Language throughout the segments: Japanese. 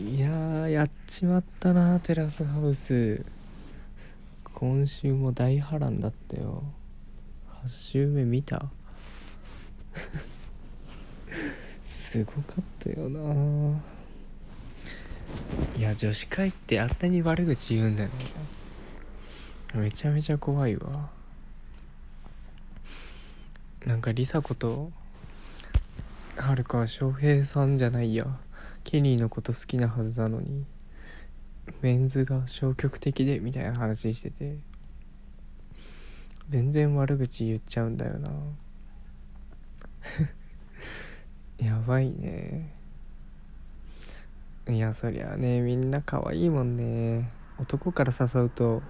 いやーやっちまったなテラスハウス。今週も大波乱だったよ。8週目見た？すごかったよな。いや女子会ってあんなに悪口言うんだね。めちゃめちゃ怖いわ。なんか梨紗子とはるかは翔平さんじゃないや。ケニーのこと好きなはずなのにメンズが消極的でみたいな話してて全然悪口言っちゃうんだよな。やばいね。いやそりゃねみんな可愛いもんね。男から誘うと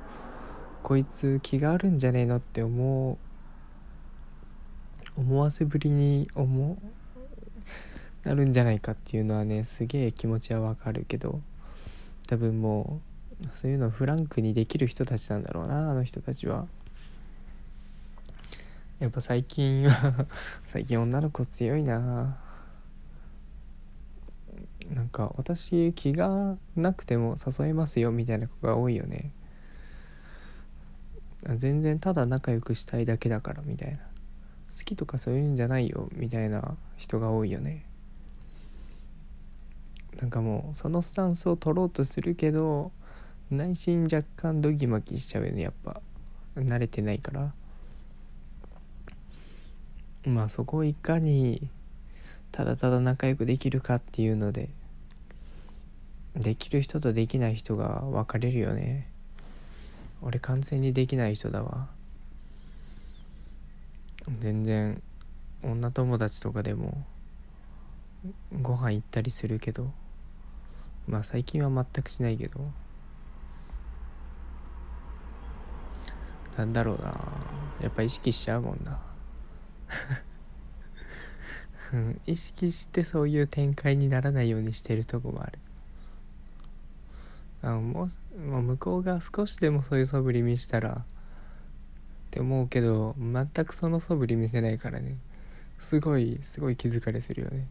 こいつ気があるんじゃねえのって思う。思わせぶりに思う。なるんじゃないかっていうのはねすげえ気持ちはわかるけど多分もうそういうのフランクにできる人たちなんだろうなあの人たちは。やっぱ最近は 最近女の子強いな。なんか私気がなくても誘えますよみたいな子が多いよね。全然ただ仲良くしたいだけだからみたいな。好きとかそういうんじゃないよみたいな人が多いよね。なんかもうそのスタンスを取ろうとするけど内心若干ドギマギしちゃうよねやっぱ。慣れてないから。まあそこをいかにただただ仲良くできるかっていうのでできる人とできない人が分かれるよね。俺完全にできない人だわ。全然女友達とかでもご飯行ったりするけど。まあ最近は全くしないけど。なんだろうな。やっぱ意識しちゃうもんな。意識してそういう展開にならないようにしてるとこもある。あもうもう向こうが少しでもそういう素振り見したらって思うけど全くその素振り見せないからね。すごいすごい気疲れするよね。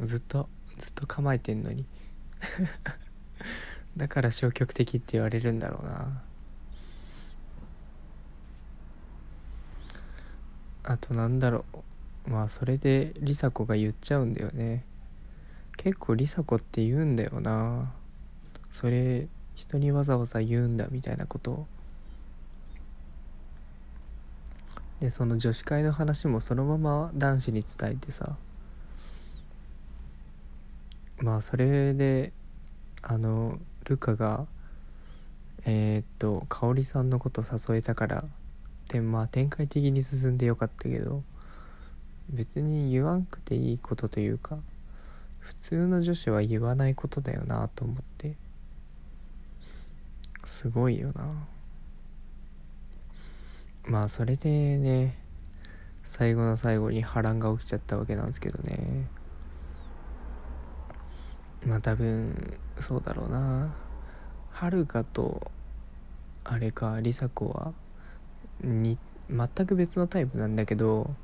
ずっとずっと構えてんのに。だから消極的って言われるんだろうな。あとなんだろう。まあそれで梨紗子が言っちゃうんだよね。結構梨紗子って言うんだよな。それ人にわざわざ言うんだみたいなこと。でその女子会の話もそのまま男子に伝えてさ。まあそれであのルカがえー、っと香織さんのこと誘えたからでまあ展開的に進んでよかったけど別に言わんくていいことというか普通の女子は言わないことだよなと思ってすごいよな。まあそれでね最後の最後に波乱が起きちゃったわけなんですけどね。まあ多分そうだろうな。はるかとあれか梨紗子はに全く別のタイプなんだけど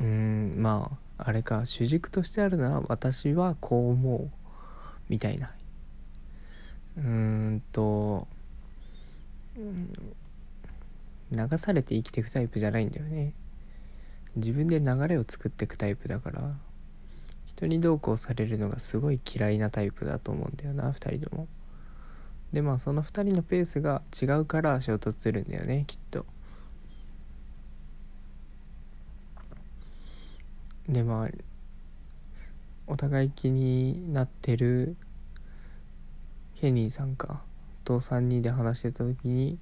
うーんまああれか主軸としてあるのは私はこう思うみたいな。うーんと流されて生きていくタイプじゃないんだよね。自分で流れを作っていくタイプだから。人にどうこうされるのがすごい嫌いなタイプだと思うんだよな2人とも。でまあその2人のペースが違うから衝突するんだよねきっと。でまあお互い気になってるケニーさんかと3人で話してた時に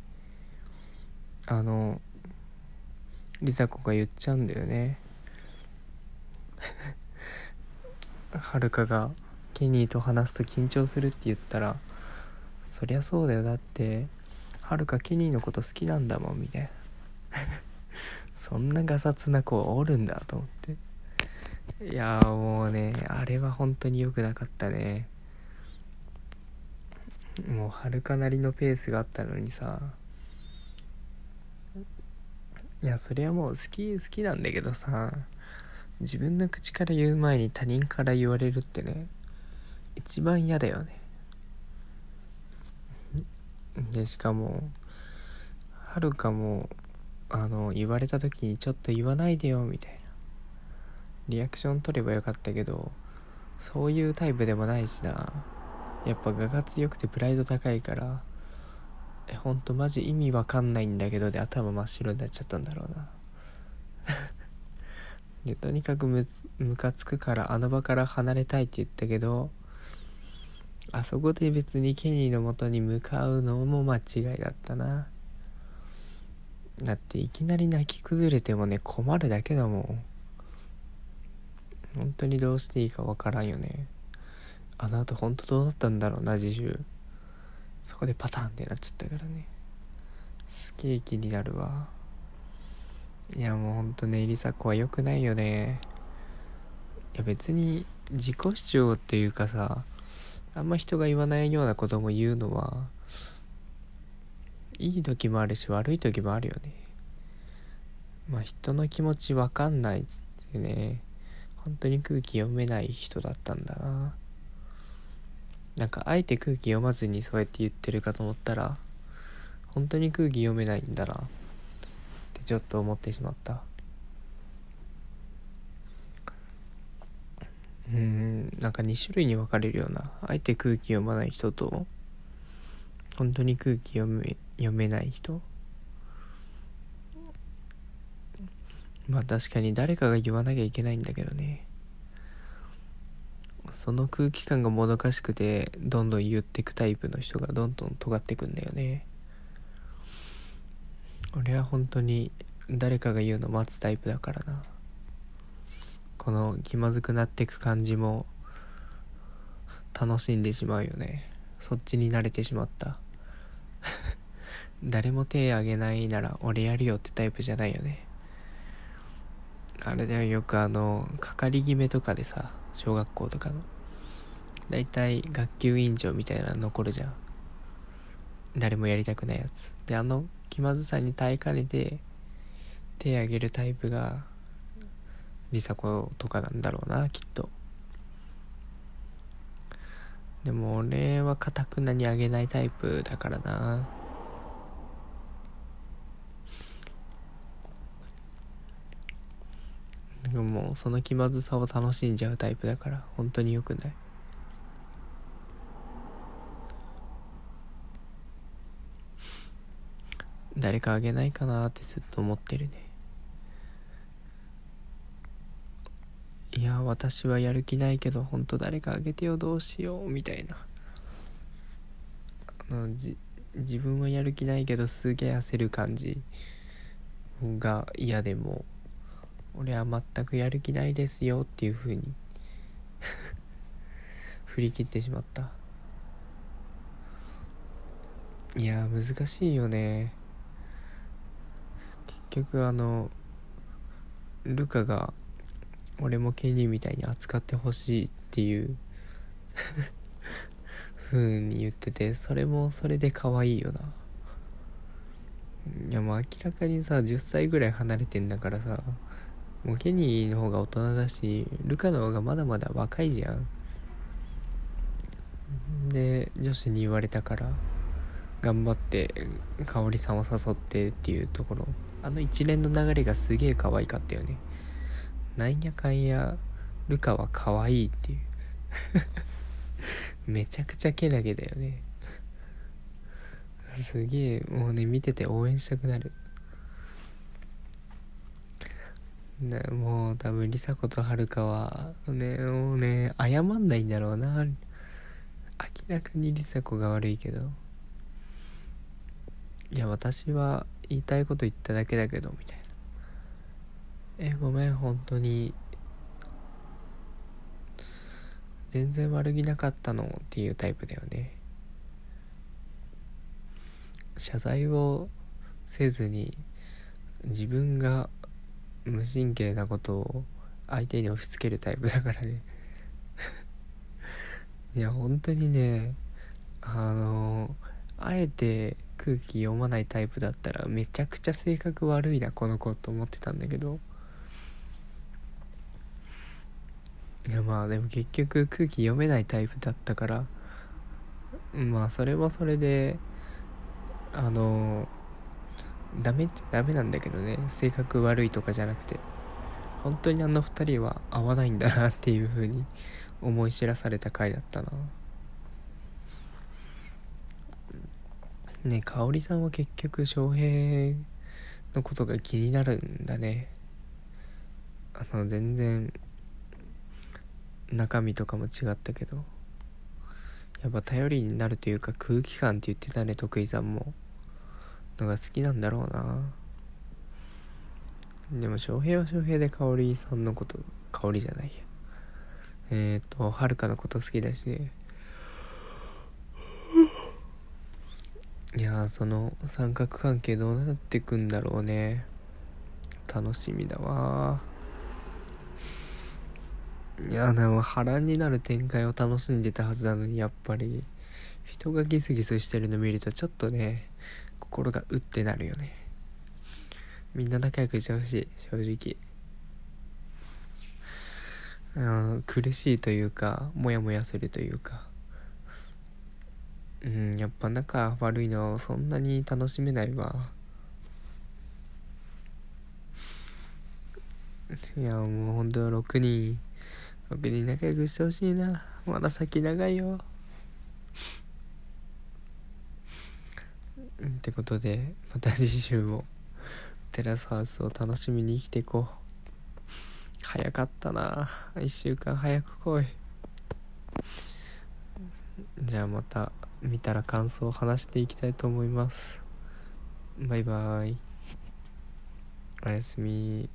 あの梨紗子が言っちゃうんだよね。はるかがケニーと話すと緊張するって言ったらそりゃそうだよ。だってはるかケニーのこと好きなんだもんみたいな。そんなガサツな子おるんだと思って。いやもうねあれは本当に良くなかったね。もうはるかなりのペースがあったのにさ。いやそれはもう好き好きなんだけどさ。自分の口から言う前に他人から言われるってね一番嫌だよね。でしかもはるかもあの言われた時にちょっと言わないでよみたいな。リアクション取ればよかったけどそういうタイプでもないしな。やっぱ我が強くてプライド高いからえほんとマジ意味わかんないんだけどで頭真っ白になっちゃったんだろうな。でとにかくむムカつくからあの場から離れたいって言ったけどあそこで別にケニーの元に向かうのも間違いだったな。だっていきなり泣き崩れてもね困るだけだもん。本当にどうしていいかわからんよね。あの後本当どうなったんだろうな自習そこでパターンってなっちゃったからね。すげえ気になるわ。いやもうほんとねりさ子は良くないよね。いや別に自己主張っていうかさあんま人が言わないようなことも言うのはいい時もあるし悪い時もあるよね。まあ人の気持ちわかんないっつってね本当に空気読めない人だったんだな。なんかあえて空気読まずにそうやって言ってるかと思ったら本当に空気読めないんだな。ってちょっと思ってしまった。うんなんか2種類に分かれるような。あえて空気読まない人と本当に空気読め読めない人。まあ確かに誰かが言わなきゃいけないんだけどね。その空気感がもどかしくてどんどん言ってくタイプの人がどんどん尖ってくんだよね。俺は本当に誰かが言うの待つタイプだからな。この気まずくなってく感じも楽しんでしまうよね。そっちに慣れてしまった。誰も手あげないなら俺やるよってタイプじゃないよね。あれだよよくあの係決めとかでさ小学校とかの。大体学級委員長みたいなの残るじゃん。誰もやりたくないやつ。であの気まずさに耐えかねて手あげるタイプが梨紗子とかなんだろうなきっと。でも俺はかたくなにあげないタイプだからな。でもその気まずさを楽しんじゃうタイプだから本当に良くない。誰かあげないかなってずっと思ってるね。いや私はやる気ないけど本当誰かあげてよどうしようみたいな。あのじ自分はやる気ないけどすげえ焦る感じが嫌でも俺は全くやる気ないですよっていう風に 振り切ってしまった。いや難しいよね。局あのルカが俺もケニーみたいに扱ってほしいっていう風に言っててそれもそれで可愛いよな。いやもう明らかにさ10歳ぐらい離れてんだからさもうケニーの方が大人だしルカの方がまだまだ若いじゃん。で女子に言われたから頑張って香織さんを誘ってっていうところ。あの一連の流れがすげえ可愛かったよね。なんやかんやルカは可愛いっていう。めちゃくちゃけなげだよね。すげえもうね見てて応援したくなる。ね、もう多分梨紗子と遥はねもうね謝んないんだろうな。明らかに梨紗子が悪いけど。いや私は言いたいこと言っただけだけどみたいな。えごめん本当に。全然悪気なかったのっていうタイプだよね。謝罪をせずに自分が無神経なことを相手に押し付けるタイプだからね。いや本当にねあのあえて空気読まないタイプだったらめちゃくちゃ性格悪いなこの子と思ってたんだけど。いやまあでも結局空気読めないタイプだったからまあそれもそれであのダメっちゃダメなんだけどね性格悪いとかじゃなくて。本当にあの二人は合わないんだなっていう風に思い知らされた回だったな。ね香織さんは結局翔平のことが気になるんだね。あの全然中身とかも違ったけど。やっぱ頼りになるというか空気感って言ってたね徳井さんも。のが好きなんだろうな。でも翔平は翔平で香織さんのこと香織じゃないや。えっ、ー、とはるかのこと好きだし。ねいやその三角関係どうなってくんだろうね。楽しみだわ。いやでも波乱になる展開を楽しんでたはずなのにやっぱり。人がギスギスしてるの見るとちょっとね心がうってなるよね。みんな仲良くしてほしい正直。うん苦しいというかモヤモヤするというか。うんやっぱ仲悪いのそんなに楽しめないわ。いやもうほんと6人6人仲良くしてほしいな。まだ先長いよ。ってことでまた次週もテラスハウスを楽しみに生きていこう。早かったな。1週間早く来い。じゃあまた。見たら感想を話していきたいと思います。バイバイ。おやすみ。